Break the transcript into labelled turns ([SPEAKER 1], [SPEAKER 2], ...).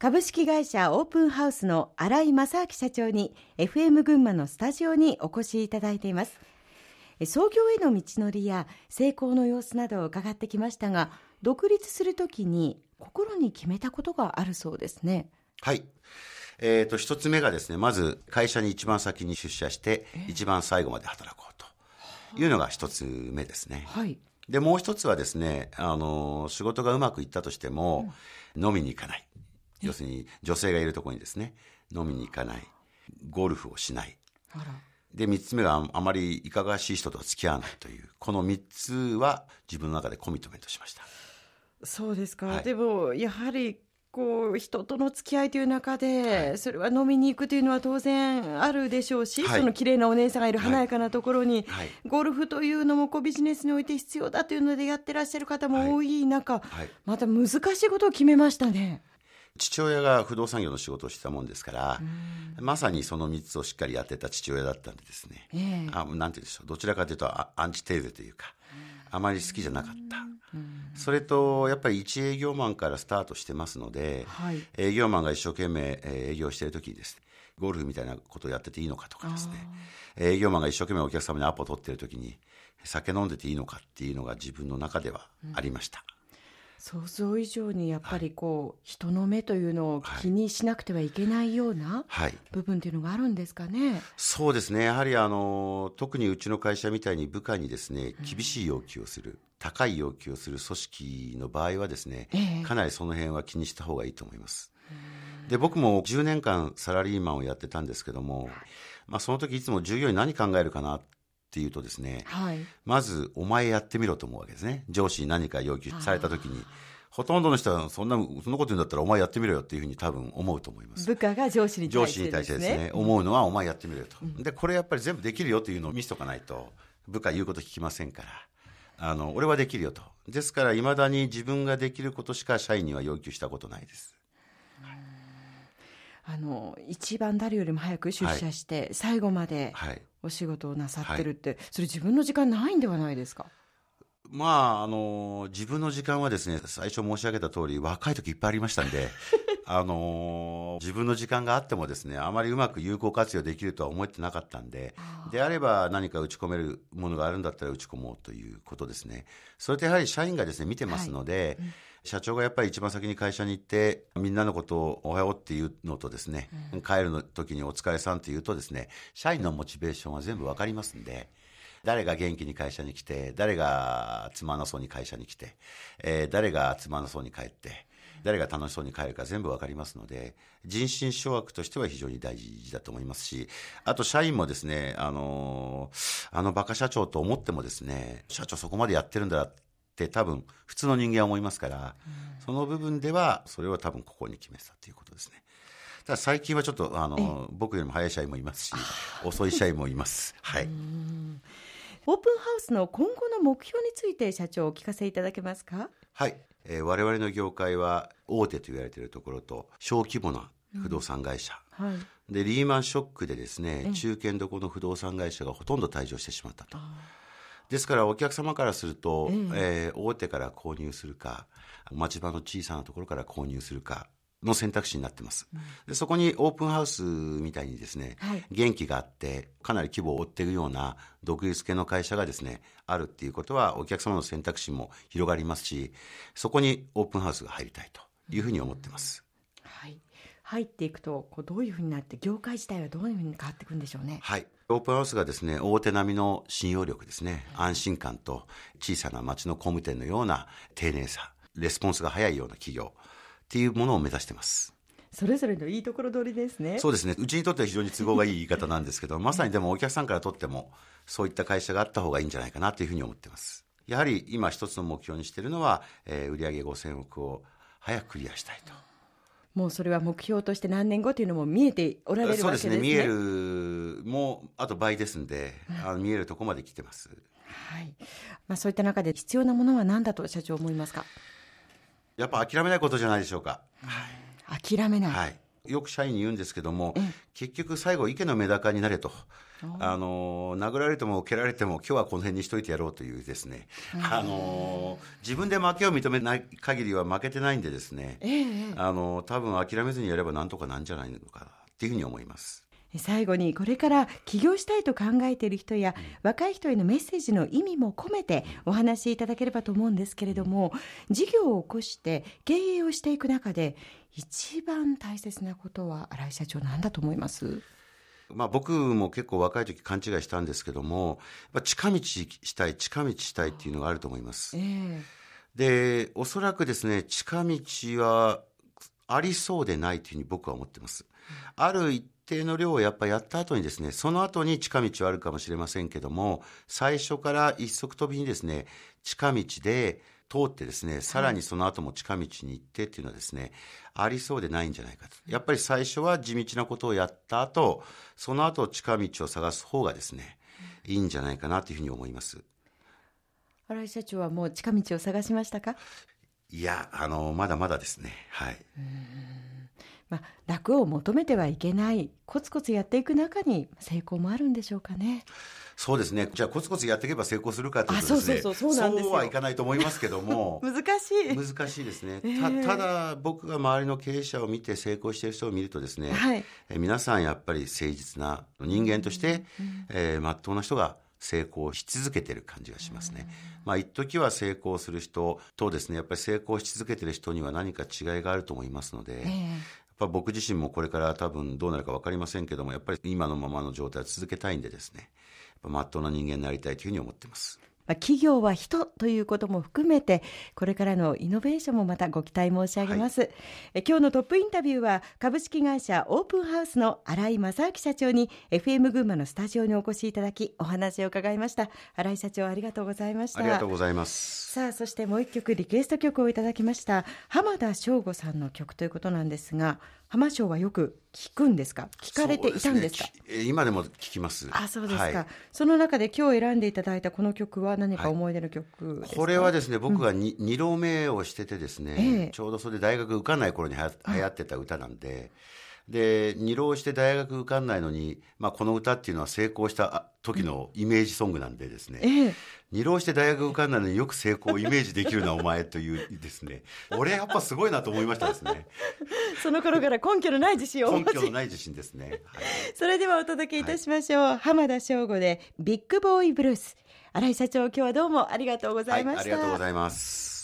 [SPEAKER 1] 株式会社オープンハウスの新井正明社長に FM 群馬のスタジオにお越しいただいています。創業への道のりや成功の様子などを伺ってきましたが独立するときに心に決めたことがあるそうですね。
[SPEAKER 2] はい。えーと、一つ目がですねまず会社に一番先に出社して一番最後まで働こうというのが一つ目ですね、
[SPEAKER 1] はい、
[SPEAKER 2] でもう一つはですねあの仕事がうまくいったとしても、うん、飲みに行かない要するに女性がいるところにですね飲みに行かない。ゴルフをしない。で3つ目があまりいかがわしい人と付き合わないという。この3つは自分の中でコミットメントしました。
[SPEAKER 1] そうですか、はい、でもやはりこう人との付き合いという中で、はい、それは飲みに行くというのは当然あるでしょうし、はい、その綺麗なお姉さんがいる華やかなところに、はい、ゴルフというのもこうビジネスにおいて必要だというのでやってらっしゃる方も多い中、また難しいことを決めましたね。
[SPEAKER 2] 父親が不動産業の仕事をしてたもんですから、まさにその3つをしっかりやってた父親だったんでですね、えー、あなんて言うんでしょう。どちらかというとアンチテーゼというかあまり好きじゃなかった。それとやっぱり一営業マンからスタートしてますので、はい、営業マンが一生懸命営業している時にですねゴルフみたいなことをやってていいのかとかですね。営業マンが一生懸命お客様にアポを取っている時に酒飲んでていいのかっていうのが自分の中ではありました。うん
[SPEAKER 1] 想像以上にやっぱりこう、はい、人の目というのを気にしなくてはいけないような部分というのがあるんですかね、はい、
[SPEAKER 2] そうですね。やはりあの特にうちの会社みたいに部下にですね厳しい要求をする、うん、高い要求をする組織の場合はですね、えかなりその辺は気にした方がいいと思います。で僕も10年間サラリーマンをやってたんですけども、まあ、その時いつも従業員何考えるかなっていうとですね、はい、まずお前やってみろと思うわけですね。上司に何か要求された時にほとんどの人はそんなそんなこと言うんだったらお前やってみろよっていうふうに多分思うと思います。
[SPEAKER 1] 部下が上司に対
[SPEAKER 2] して、ね、上司に対してですね、思うのはお前やってみろよと、うん、でこれやっぱり全部できるよっていうのを見せとかないと部下言うこと聞きませんからあの俺はできるよと。ですからいまだに自分ができることしか社員には要求したことないです。
[SPEAKER 1] あの一番誰よりも早く出社して、はい、最後までお仕事をなさってるって、はい、それ自分の時間ないんではないですか？
[SPEAKER 2] まあ、あの自分の時間はですね最初申し上げた通り若い時いっぱいありましたんであの自分の時間があってもですねあまりうまく有効活用できるとは思ってなかったんでであれば何か打ち込めるものがあるんだったら打ち込もうということですね。それとやはり社員がですね見てますので、はい。うん。社長がやっぱり一番先に会社に行ってみんなのことをおはようっていうのとですね、うん、帰るの時にお疲れさんって言うとですね社員のモチベーションは全部わかりますんで。誰が元気に会社に来て、誰がつまなそうに会社に来て、えー、誰がつまなそうに帰って、誰が楽しそうに帰るか全部わかりますので、人心掌握としては非常に大事だと思いますし、あと社員もですね、あのあのバカ社長と思ってもですね、社長そこまでやってるんだって多分普通の人間は思いますから、うん、その部分ではそれは多分ここに決めてたということですね。ただ最近はちょっとあの僕よりも早い社員もいますし遅い社員もいます。はい。
[SPEAKER 1] オープンハウスの今後の目標について社長お聞かせいただけますか？
[SPEAKER 2] はい。えー、我々の業界は大手と言われているところと小規模な不動産会社、うんはい、でリーマンショックでですね中堅どころの不動産会社がほとんど退場してしまったと。ですからお客様からすると、えー、えー、大手から購入するか町場の小さなところから購入するかの選択肢になってます、でそこにオープンハウスみたいにですね、はい、元気があってかなり規模を追っているような独立系の会社がですねあるっていうことはお客様の選択肢も広がりますしそこにオープンハウスが入りたいというふうに思ってます、
[SPEAKER 1] はい、入っていくとこうどういうふうになって業界自体はどういうふうに変わっていくんでしょうね。
[SPEAKER 2] はい。オープンハウスがですね大手並みの信用力ですね。安心感と小さな町の工務店のような丁寧さレスポンスが早いような企業っていうものを目指してます。
[SPEAKER 1] それぞれのいいところ取りですね。
[SPEAKER 2] そうですね。うちにとっては非常に都合がいい言い方なんですけど、まさにでもお客さんからとっても、そういった会社があった方がいいんじゃないかなというふうに思ってます。やはり今一つの目標にしているのは、えー、売上5000億を早くクリアしたいと。
[SPEAKER 1] もうそれは目標として何年後というのも見えておられるわけですね。そうですね。
[SPEAKER 2] 見える、もうあと倍ですんで、あの見えるところまで来てます。
[SPEAKER 1] はい。まあそういった中で必要なものは何だと社長思いますか？
[SPEAKER 2] やっぱ諦めないことじゃないでしょうか。
[SPEAKER 1] はい、諦めない、
[SPEAKER 2] はい、よく社員に言うんですけども、結局最後池のメダカになれと。あの殴られても蹴られても今日はこの辺にしといてやろうというですね、あの自分で負けを認めない限りは負けてないんでですね、えー、あの多分諦めずにやればなんとかなんじゃないのかっていうふうに思います。
[SPEAKER 1] 最後にこれから起業したいと考えている人や、若い人へのメッセージの意味も込めてお話しいただければと思うんですけれども事業を起こして経営をしていく中で一番大切なことは新井社長何だと思います？
[SPEAKER 2] まあ、僕も結構若い時勘違いしたんですけども近道したい近道したいっていうのがあると思います、えー、でおそらくですね近道はありそうでないというふうに僕は思ってます、ある一定の量をやっぱやった後にですね、その後に近道はあるかもしれませんけども、最初から一足飛びにですね、近道で通ってですね、さらにその後も近道に行ってっていうのはですね、ありそうでないんじゃないかと。やっぱり最初は地道なことをやった後、その後近道を探す方がですね、いいんじゃないかなというふうに思います。
[SPEAKER 1] 新井社長はもう近道を探しましたか？
[SPEAKER 2] いや、あの、まだまだですね。はい。
[SPEAKER 1] まあ、楽を求めてはいけないコツコツやっていく中に成功もあるんでしょうかね。
[SPEAKER 2] そうですね。じゃあコツコツやっていけば成功するかというとですね、そうそうそうそうはいかないと思いますけども、
[SPEAKER 1] 難しい。
[SPEAKER 2] 難しいですね。えー、たただ僕が周りの経営者を見て成功している人を見るとですね、はい、え皆さんやっぱり誠実な人間として、うん、えー、真っ当な人が成功し続けてる感じがしますね。まあ一時は成功する人とですね、やっぱり成功し続けてる人には何か違いがあると思いますので、えー、僕自身もこれから多分どうなるか分かりませんけども、やっぱり今のままの状態を続けたいんでですね、まっとうな人間になりたいというふうに思っています。
[SPEAKER 1] 企業は人ということも含めてこれからのイノベーションもまたご期待申し上げます、はい、え今日のトップインタビューは株式会社オープンハウスの新井正明社長に FM 群馬のスタジオにお越しいただきお話を伺いました。新井社長ありがとうございました。
[SPEAKER 2] ありがとうございます。
[SPEAKER 1] さあそしてもう一曲リクエスト曲をいただきました浜田省吾さんの曲ということなんですが浜省はよく聞くんですか？聞かれていたんですか、
[SPEAKER 2] ね、今でも聞きます。
[SPEAKER 1] あそうですか、はい、その中で今日選んでいただいたこの曲は何か思い出の曲、
[SPEAKER 2] はい、これはですね僕が 2,、うん、2浪目をしててですね、ええ、ちょうどそれで大学受かんない頃には流行ってた歌なんで、で二浪して大学受かんないのに、まあ、この歌っていうのは成功した時のイメージソングなんでですね、ええ、二浪して大学受かんないのによく成功をイメージできるなお前というですね。俺やっぱすごいなと思いましたですね。
[SPEAKER 1] その頃から根拠のない自信を
[SPEAKER 2] 根拠のない自信ですね、はい、
[SPEAKER 1] それではお届けいたしましょう、はい、浜田省吾でビッグボーイブルース。新井社長今日はどうもありがとうございました、はい、
[SPEAKER 2] ありがとうございます